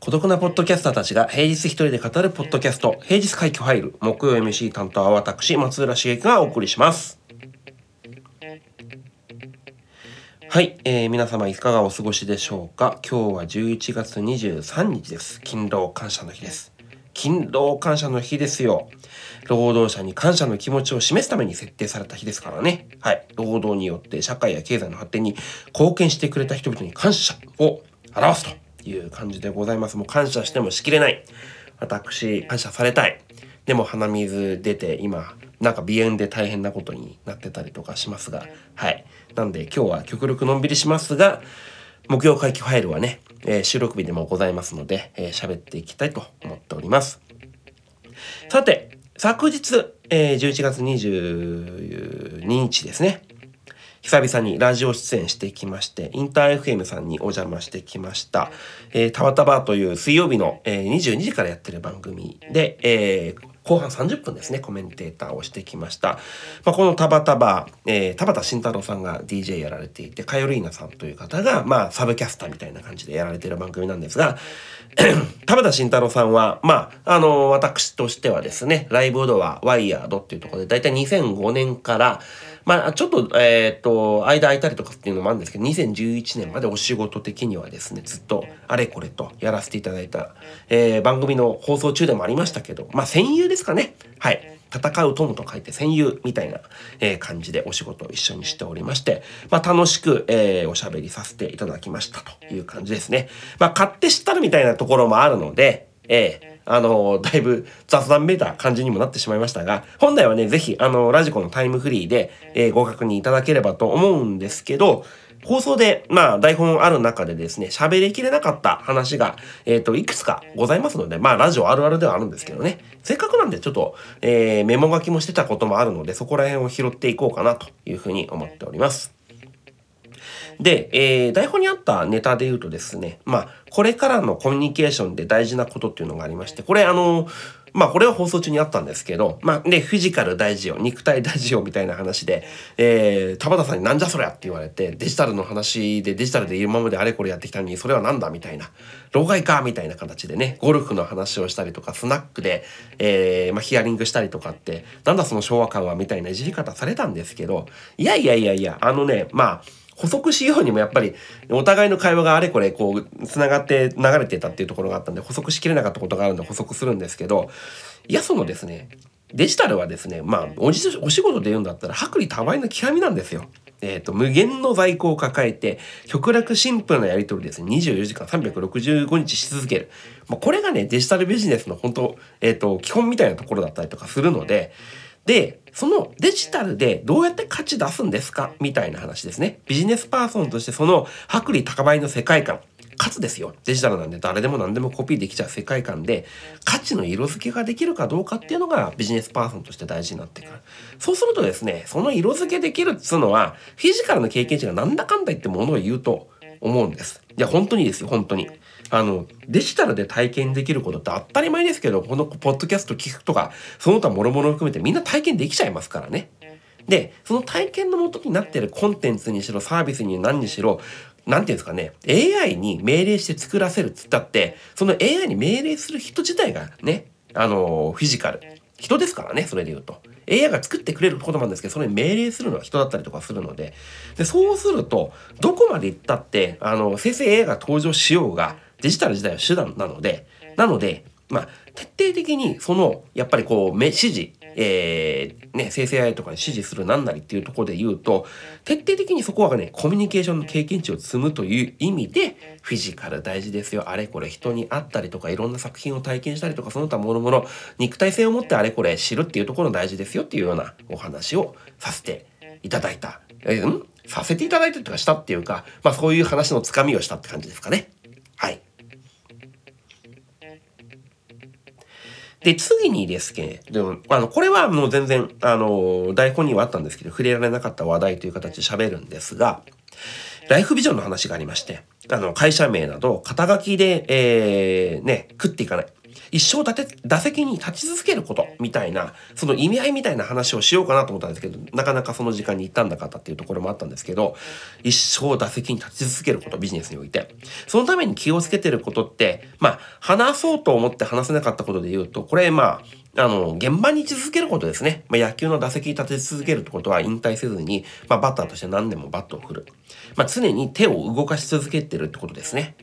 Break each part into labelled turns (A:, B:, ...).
A: 孤独なポッドキャスターたちが平日一人で語るポッドキャスト、平日回帰ファイル、木曜 MC 担当は私、松浦茂樹がお送りします。はい、えー、皆様いかがお過ごしでしょうか？今日は11月23日です。勤労感謝の日です。勤労感謝の日ですよ。労働者に感謝の気持ちを示すために設定された日ですからね。はい。労働によって社会や経済の発展に貢献してくれた人々に感謝を表すという感じでございます。もう感謝してもしきれない。私、感謝されたい。でも鼻水出て今、なんか鼻炎で大変なことになってたりとかしますが、はい。なんで今日は極力のんびりしますが、木曜会期ファイルはね、えー収録日でもございますので、えー喋っていきたいと思っております。さて、昨日、えー11月22日ですね。久々にラジオ出演してきまして、インター FM さんにお邪魔してきました。えー、たわたばという水曜日の、えー22時からやってる番組で、えー後半30分ですね、コメンテーターをしてきました。まあ、このタバタバ、えー、田畑慎太郎さんが DJ やられていて、カヨリーナさんという方が、まあ、サブキャスターみたいな感じでやられている番組なんですが、田畑慎太郎さんは、まあ、あの、私としてはですね、ライブドア、ワイヤードっていうところで、だいたい2005年から、まあ、ちょっと、えっ、と、間空いたりとかっていうのもあるんですけど、2011年までお仕事的にはですね、ずっとあれこれとやらせていただいた、えー番組の放送中でもありましたけど、まあ、戦友ですかね。はい。戦う友と書いて戦友みたいな、えー感じでお仕事を一緒にしておりまして、まあ、楽しく、えーおしゃべりさせていただきましたという感じですね。まあ、買って知ったるみたいなところもあるので、えーあのだいぶ雑談めいた感じにもなってしまいましたが、本来はね、ぜひ、あの、ラジコのタイムフリーで、えーご確認いただければと思うんですけど、放送で、まあ、台本ある中でですね、喋りきれなかった話が、えっ、と、いくつかございますので、まあ、ラジオあるあるではあるんですけどね、せっかくなんでちょっと、えーメモ書きもしてたこともあるので、そこら辺を拾っていこうかなというふうに思っております。で、えー台本にあったネタで言うとですね、まあ、これからのコミュニケーションで大事なことっていうのがありまして、これあの、まあ、これは放送中にあったんですけど、まあ、で、フィジカル大事よ、肉体大事よ、みたいな話で、えー、田畑さんになんじゃそりゃって言われて、デジタルの話でデジタルで今まであれこれやってきたのに、それはなんだみたいな、老害かみたいな形でね、ゴルフの話をしたりとか、スナックで、えー、まあ、ヒアリングしたりとかって、なんだその昭和感はみたいないじり方されたんですけど、いやいやいやいや、あのね、まあ、補足しようにもやっぱりお互いの会話があれこれこうつながって流れてたっていうところがあったんで補足しきれなかったことがあるんで補足するんですけどいやそのですねデジタルはですねまあおじお仕事で言うんだったら薄利多売の極みなんですよ。えー、と無限の在庫を抱えて極楽シンプルなやり取りですね24時間365日し続ける、まあ、これがねデジタルビジネスの本当、えー、と基本みたいなところだったりとかするのでで、そのデジタルでどうやって価値出すんですか？みたいな話ですね。ビジネスパーソンとしてその薄利高売の世界観、かつですよ。デジタルなんで誰でも何でもコピーできちゃう世界観で価値の色付けができるかどうかっていうのがビジネスパーソンとして大事になってくる。そうするとですね、その色付けできるっつうのはフィジカルの経験値がなんだかんだ言ってものを言うと思うんです。いや、本当にですよ、本当に。あの、デジタルで体験できることって当たり前ですけど、このポッドキャスト聞くとか、その他諸々含めてみんな体験できちゃいますからね。で、その体験の元になっているコンテンツにしろ、サービスに何にしろ、なんていうんですかね、AI に命令して作らせるっつったって、その AI に命令する人自体がね、あの、フィジカル。人ですからね、それで言うと。AI が作ってくれることなんですけど、それに命令するのは人だったりとかするので、で、そうすると、どこまで行ったって、あの、生成 AI が登場しようが、デジタル自体は手段なので、なので、まあ、徹底的に、その、やっぱりこう、め指示、えー、ね、生成 AI とかに指示するなんなりっていうところで言うと、徹底的にそこはね、コミュニケーションの経験値を積むという意味で、フィジカル大事ですよ。あれこれ人に会ったりとか、いろんな作品を体験したりとか、その他諸々、肉体性を持ってあれこれ知るっていうところ大事ですよっていうようなお話をさせていただいた。えー、ん？させていただいたとかしたっていうか、まあそういう話のつかみをしたって感じですかね。はい。で、次にですけど、あの、これはもう全然、あの、台本にはあったんですけど、触れられなかった話題という形で喋るんですが、ライフビジョンの話がありまして、あの、会社名など、肩書きで、えー、ね、食っていかない。一生立て、打席に立ち続けることみたいな、その意味合いみたいな話をしようかなと思ったんですけど、なかなかその時間に行ったんなかったっていうところもあったんですけど、一生打席に立ち続けること、ビジネスにおいて。そのために気をつけてることって、まあ、話そうと思って話せなかったことで言うと、これ、まあ、あの、現場に位置づけることですね。まあ、野球の打席に立て続けるってことは引退せずに、まあ、バッターとして何年もバットを振る。まあ、常に手を動かし続けてるってことですね。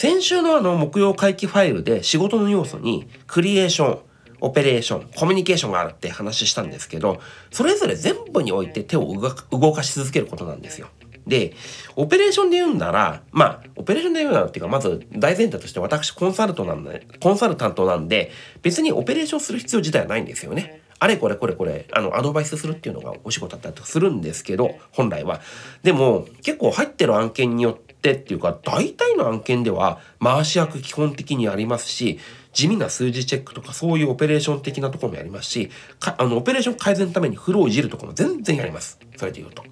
A: 先週のあの木曜回帰ファイルで仕事の要素にクリエーション、オペレーション、コミュニケーションがあるって話したんですけど、それぞれ全部において手を動かし続けることなんですよ。で、オペレーションで言うんなら、まあ、オペレーションで言うならっていうか、まず大前提として私コンサルトなんで、コンサルタントなんで、別にオペレーションする必要自体はないんですよね。あれこれこれこれ、あの、アドバイスするっていうのがお仕事だったりとかするんですけど、本来は。でも、結構入ってる案件によってってっていうか大体の案件では回し役基本的にありますし地味な数字チェックとかそういうオペレーション的なところもやりますしあのオペレーション改善のためにフローをいじるとこも全然やりますそれで言うと。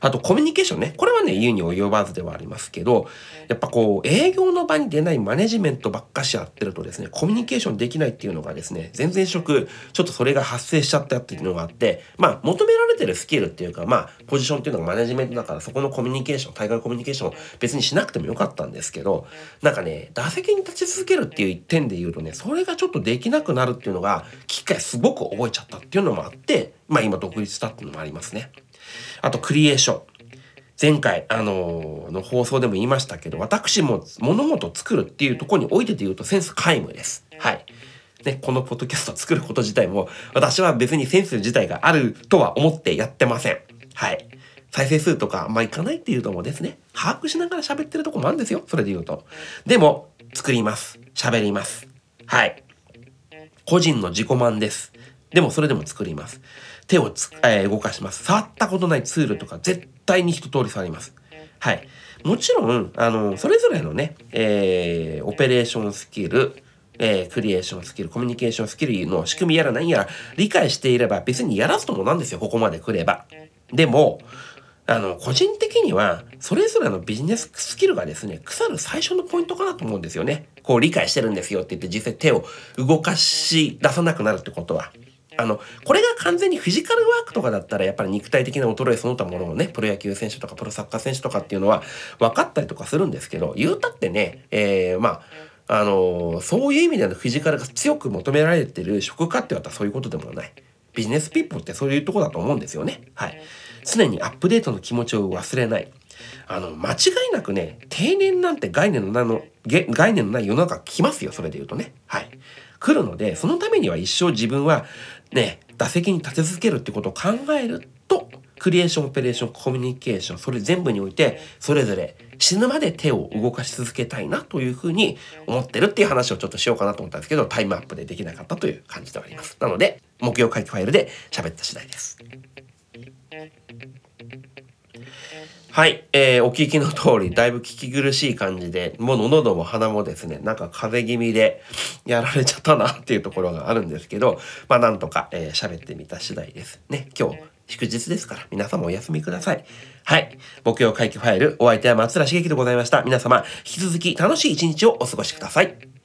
A: はいあとコミュニケーションね。これはね、言うに及ばずではありますけど、やっぱこう、営業の場に出ないマネジメントばっかしやってるとですね、コミュニケーションできないっていうのがですね、全然職、ちょっとそれが発生しちゃったっていうのがあって、まあ、求められてるスキルっていうか、まあ、ポジションっていうのがマネジメントだから、そこのコミュニケーション、対外コミュニケーション別にしなくてもよかったんですけど、なんかね、打席に立ち続けるっていう点で言うとね、それがちょっとできなくなるっていうのが、機会すごく覚えちゃったっていうのもあって、まあ今独立したっていうのもありますね。あと、クリエーション。前回、あのー、の放送でも言いましたけど、私も物事を作るっていうところにおいてで言うとセンス皆無です。はい。ね、このポッドキャストを作ること自体も、私は別にセンス自体があるとは思ってやってません。はい。再生数とかあんまいかないっていうのもですね、把握しながら喋ってるとこもあるんですよ。それで言うと。でも、作ります。喋ります。はい。個人の自己満です。でもそれでも作ります。手をつ、えー、動かします。触ったことないツールとか絶対に一通り触ります。はい。もちろん、あの、それぞれのね、えー、オペレーションスキル、えー、クリエーションスキル、コミュニケーションスキルの仕組みやら何やら理解していれば別にやらずともなんですよ、ここまで来れば。でも、あの、個人的には、それぞれのビジネススキルがですね、腐る最初のポイントかなと思うんですよね。こう理解してるんですよって言って実際手を動かし出さなくなるってことは。あの、これが完全にフィジカルワークとかだったら、やっぱり肉体的な衰えその他ものをね、プロ野球選手とかプロサッカー選手とかっていうのは分かったりとかするんですけど、言うたってね、えー、まあ、あの、そういう意味でのフィジカルが強く求められてる職家って言ったらそういうことでもない。ビジネスピーポーってそういうとこだと思うんですよね。はい。常にアップデートの気持ちを忘れない。あの、間違いなくね、定年なんて概念のないの、概念のない世の中来ますよ、それで言うとね。はい。来るので、そのためには一生自分はね、打席に立て続けるってことを考えると、クリエーション、オペレーション、コミュニケーション、それ全部において、それぞれ死ぬまで手を動かし続けたいなというふうに思ってるっていう話をちょっとしようかなと思ったんですけど、タイムアップでできなかったという感じではあります。なので、木曜回帰ファイルで喋った次第です。はい、えー、お聞きの通り、だいぶ聞き苦しい感じで、もう喉も鼻もですね、なんか風邪気味でやられちゃったなっていうところがあるんですけど、まあなんとか喋、えー、ってみた次第です。ね、今日祝日ですから、皆様お休みください。はい。木曜回帰ファイル、お相手は松浦茂樹でございました。皆様、引き続き楽しい一日をお過ごしください。